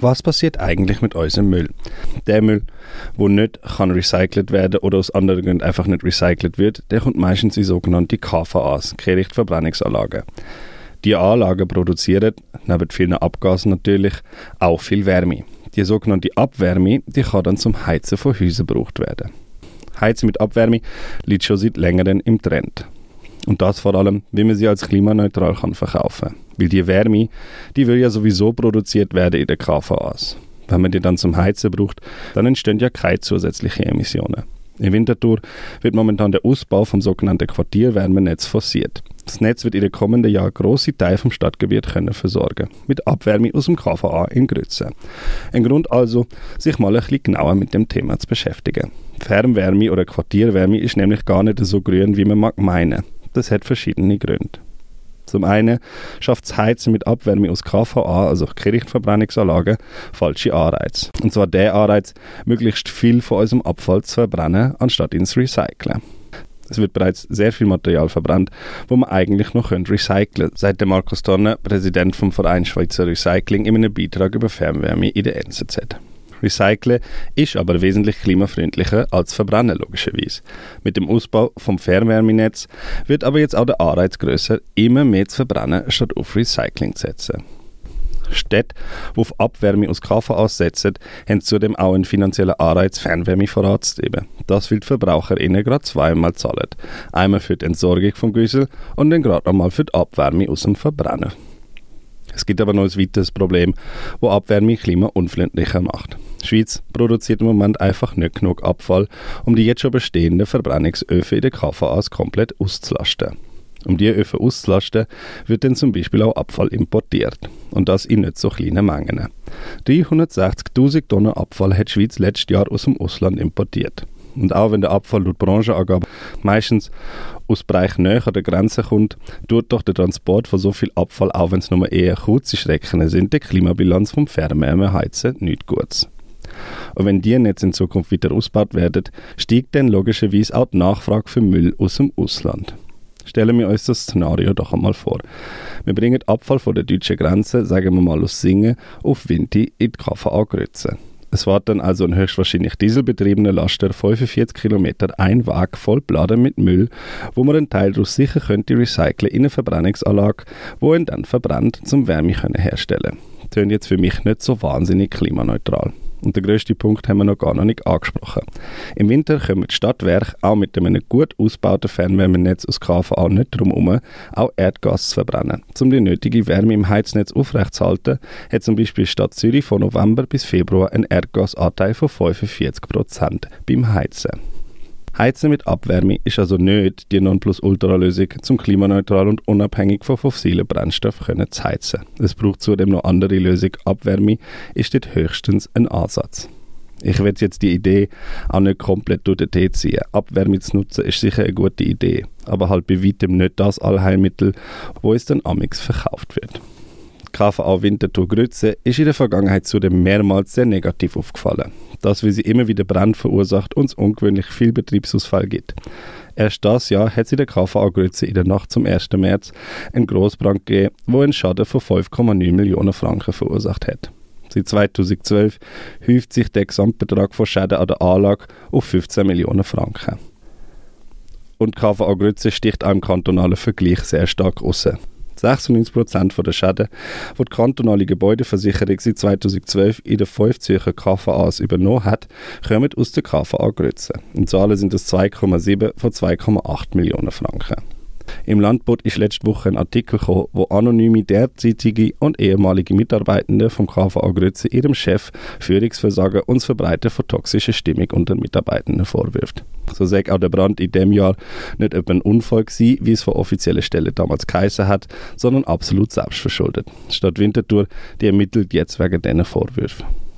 Was passiert eigentlich mit unserem Müll? Der Müll, wo nicht kann recycelt werden oder aus anderen Gründen einfach nicht recycelt wird, der kommt meistens in sogenannte KVAs, Kehrichtverbrennungsanlagen. Die Anlagen produzieren, neben vielen Abgasen natürlich, auch viel Wärme. Die sogenannte Abwärme, die kann dann zum Heizen von Häusern gebraucht werden. Heizen mit Abwärme liegt schon seit längerem im Trend. Und das vor allem, wie man sie als klimaneutral kann verkaufen kann. Weil die Wärme, die will ja sowieso produziert werden in den KVAs. Wenn man die dann zum Heizen braucht, dann entstehen ja keine zusätzlichen Emissionen. In Winterthur wird momentan der Ausbau vom sogenannten Quartierwärmenetz forciert. Das Netz wird in den kommenden Jahren grosse Teile vom Stadtgebiet können versorgen, mit Abwärme aus dem KVA in Grütze. Ein Grund also, sich mal ein bisschen genauer mit dem Thema zu beschäftigen. Fernwärme oder Quartierwärme ist nämlich gar nicht so grün, wie man mag meinen. Das hat verschiedene Gründe. Zum einen schafft das Heizen mit Abwärme aus KVA, also Kirchenverbrennungsanlagen, falsche Anreize. Und zwar der Anreiz, möglichst viel von unserem Abfall zu verbrennen, anstatt ins Recyceln. Es wird bereits sehr viel Material verbrannt, wo man eigentlich noch recyceln könnte, sagt Markus Tonne, Präsident vom Verein Schweizer Recycling, in einem Beitrag über Fernwärme in der NZZ. Recyceln ist aber wesentlich klimafreundlicher als Verbrennen, logischerweise. Mit dem Ausbau vom Fernwärmenetz wird aber jetzt auch der Anreiz größer, immer mehr zu verbrennen, statt auf Recycling zu setzen. Städte, die auf Abwärme aus KV aussetzen, haben zudem auch einen finanziellen Anreiz, Fernwärme voranzutreiben. Das will die VerbraucherInnen gerade zweimal zahlen. Einmal für die Entsorgung vom Güssel und dann gerade einmal für die Abwärme aus dem Verbrennen. Es gibt aber noch ein weiteres Problem, das Abwärme klimaunfreundlicher macht. Die Schweiz produziert im Moment einfach nicht genug Abfall, um die jetzt schon bestehenden Verbrennungsöfen in den KVAs komplett auszulasten. Um diese Öfen auszulasten, wird dann zum Beispiel auch Abfall importiert. Und das in nicht so kleinen Mengen. 360.000 Tonnen Abfall hat die Schweiz letztes Jahr aus dem Ausland importiert. Und auch wenn der Abfall laut Branchenangaben meistens aus Bereichen näher an der Grenze kommt, tut doch der Transport von so viel Abfall, auch wenn es nur eher kurze Strecken sind, der Klimabilanz vom Fernwärmeheizen nicht gut. Und wenn die Netze in Zukunft wieder ausgebaut werden, steigt dann logischerweise auch die Nachfrage für Müll aus dem Ausland. Stellen wir uns das Szenario doch einmal vor. Wir bringen Abfall von der deutschen Grenze, sagen wir mal aus Singen, auf Winti in die KVA Grütze. Es war dann also ein höchstwahrscheinlich dieselbetriebener Laster 45 Kilometer ein Weg voll beladen mit Müll, wo man einen Teil daraus sicher könnte recyceln in eine Verbrennungsanlage, wo ihn dann verbrennt, zum Wärme können herstellen. Tönt jetzt für mich nicht so wahnsinnig klimaneutral. Und der größte Punkt haben wir noch gar noch nicht angesprochen. Im Winter kommen die Stadtwerke auch mit einem gut ausgebauten Fernwärmenetz aus KVA nicht darum herum, auch Erdgas zu verbrennen. Um die nötige Wärme im Heiznetz aufrechtzuerhalten, hat zum Beispiel die Stadt Zürich von November bis Februar einen Erdgasanteil von 45% beim Heizen. Heizen mit Abwärme ist also nicht die Nonplusultra-Lösung, zum klimaneutral und unabhängig von fossilen Brennstoffen zu heizen. Es braucht zudem noch andere Lösungen. Abwärme ist dort höchstens ein Ansatz. Ich werde jetzt die Idee auch nicht komplett durch den Tee ziehen. Abwärme zu nutzen ist sicher eine gute Idee, aber halt bei weitem nicht das Allheilmittel, wo es dann amix verkauft wird. KVA Winterthur Grütze ist in der Vergangenheit zudem mehrmals sehr negativ aufgefallen. Das, wie sie immer wieder Brand verursacht und es ungewöhnlich viel Betriebsausfall gibt. Erst das Jahr hat sie der KVA Grütze in der Nacht zum 1. März einen Grossbrand gegeben, wo einen Schaden von 5,9 Millionen Franken verursacht hat. Seit 2012 häuft sich der Gesamtbetrag von Schäden an der Anlage auf 15 Millionen Franken. Und KVA Grütze sticht auch im kantonalen Vergleich sehr stark raus. 96% der Schäden, die die kantonale Gebäudeversicherung seit 2012 in den fünf Zürcher KVAs übernommen hat, kommen aus der KVA Grütze. In Zahlen sind es 2,7 von 2,8 Millionen Franken. Im Landbot ist letzte Woche ein Artikel gekommen, wo anonyme derzeitige und ehemalige Mitarbeitende vom KVA Grütze ihrem Chef Führungsversagen und das Verbreiten von toxischer Stimmung unter Mitarbeitenden vorwirft. So sagt auch der Brand in dem Jahr nicht etwa ein Unfall gewesen, wie es von offizieller Stelle damals geheißen hat, sondern absolut selbstverschuldet. Stadt Winterthur, die ermittelt jetzt wegen diesen Vorwürfen.